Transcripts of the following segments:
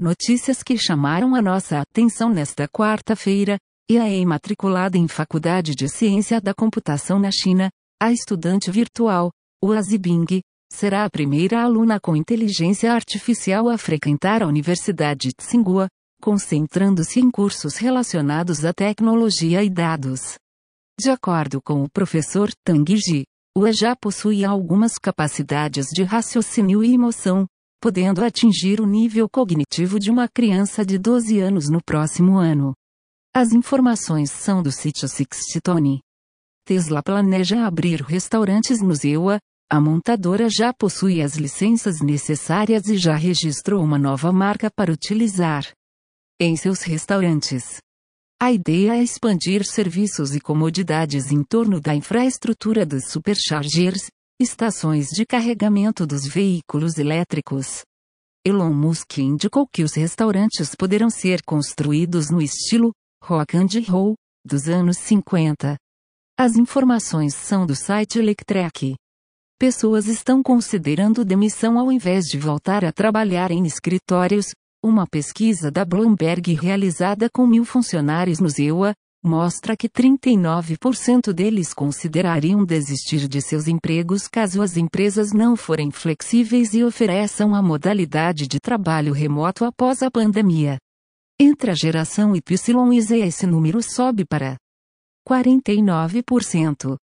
Notícias que chamaram a nossa atenção nesta quarta-feira, IAE matriculada em Faculdade de Ciência da Computação na China, a estudante virtual, Uazi Bing, será a primeira aluna com inteligência artificial a frequentar a Universidade de Tsinghua, concentrando-se em cursos relacionados à tecnologia e dados. De acordo com o professor Tang Ji, Ua já possui algumas capacidades de raciocínio e emoção, podendo atingir o nível cognitivo de uma criança de 12 anos no próximo ano. As informações são do sítio Sixtone. Tesla planeja abrir restaurantes no Zewa, a montadora já possui as licenças necessárias e já registrou uma nova marca para utilizar em seus restaurantes. A ideia é expandir serviços e comodidades em torno da infraestrutura dos superchargers, estações de carregamento dos veículos elétricos. Elon Musk indicou que os restaurantes poderão ser construídos no estilo rock and roll dos anos 50. As informações são do site Electrek. Pessoas estão considerando demissão ao invés de voltar a trabalhar em escritórios. Uma pesquisa da Bloomberg realizada com mil funcionários no ZEUA, mostra que 39% deles considerariam desistir de seus empregos caso as empresas não forem flexíveis e ofereçam a modalidade de trabalho remoto após a pandemia. Entre a geração Y e Z esse número sobe para 49%.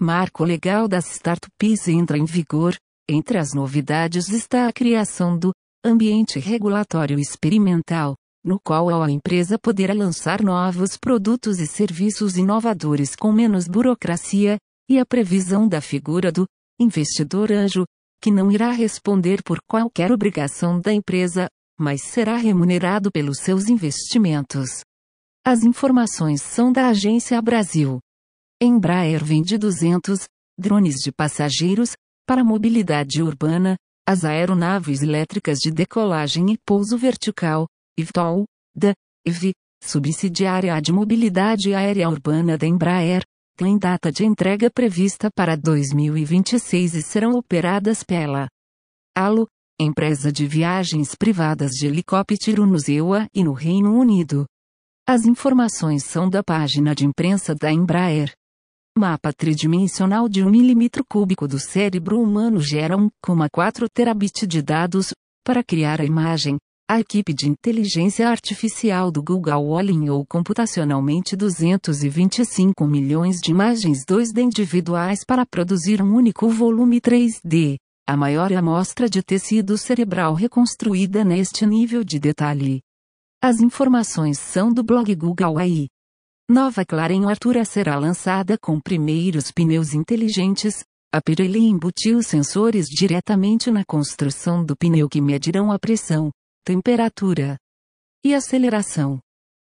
Marco legal das startups entra em vigor. Entre as novidades está a criação do ambiente regulatório experimental, no qual a empresa poderá lançar novos produtos e serviços inovadores com menos burocracia, e a previsão da figura do investidor anjo, que não irá responder por qualquer obrigação da empresa, mas será remunerado pelos seus investimentos. As informações são da Agência Brasil. Embraer vende 200 drones de passageiros para mobilidade urbana, as aeronaves elétricas de decolagem e pouso vertical, IVTOL, da EV, subsidiária de mobilidade aérea urbana da Embraer, tem data de entrega prevista para 2026 e serão operadas pela ALO, empresa de viagens privadas de helicóptero no ZEUA e no Reino Unido. As informações são da página de imprensa da Embraer. Mapa tridimensional de 1 milímetro cúbico do cérebro humano gera 1,4 terabit de dados. Para criar a imagem, a equipe de inteligência artificial do Google alinhou computacionalmente 225 milhões de imagens 2D individuais para produzir um único volume 3D, a maior amostra de tecido cerebral reconstruída neste nível de detalhe. As informações são do blog Google AI. Nova Claren Artura será lançada com primeiros pneus inteligentes. A Pirelli embutiu sensores diretamente na construção do pneu que medirão a pressão, temperatura e aceleração.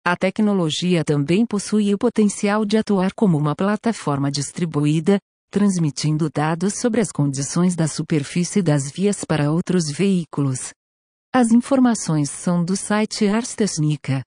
A tecnologia também possui o potencial de atuar como uma plataforma distribuída, transmitindo dados sobre as condições da superfície das vias para outros veículos. As informações são do site Arstesnica.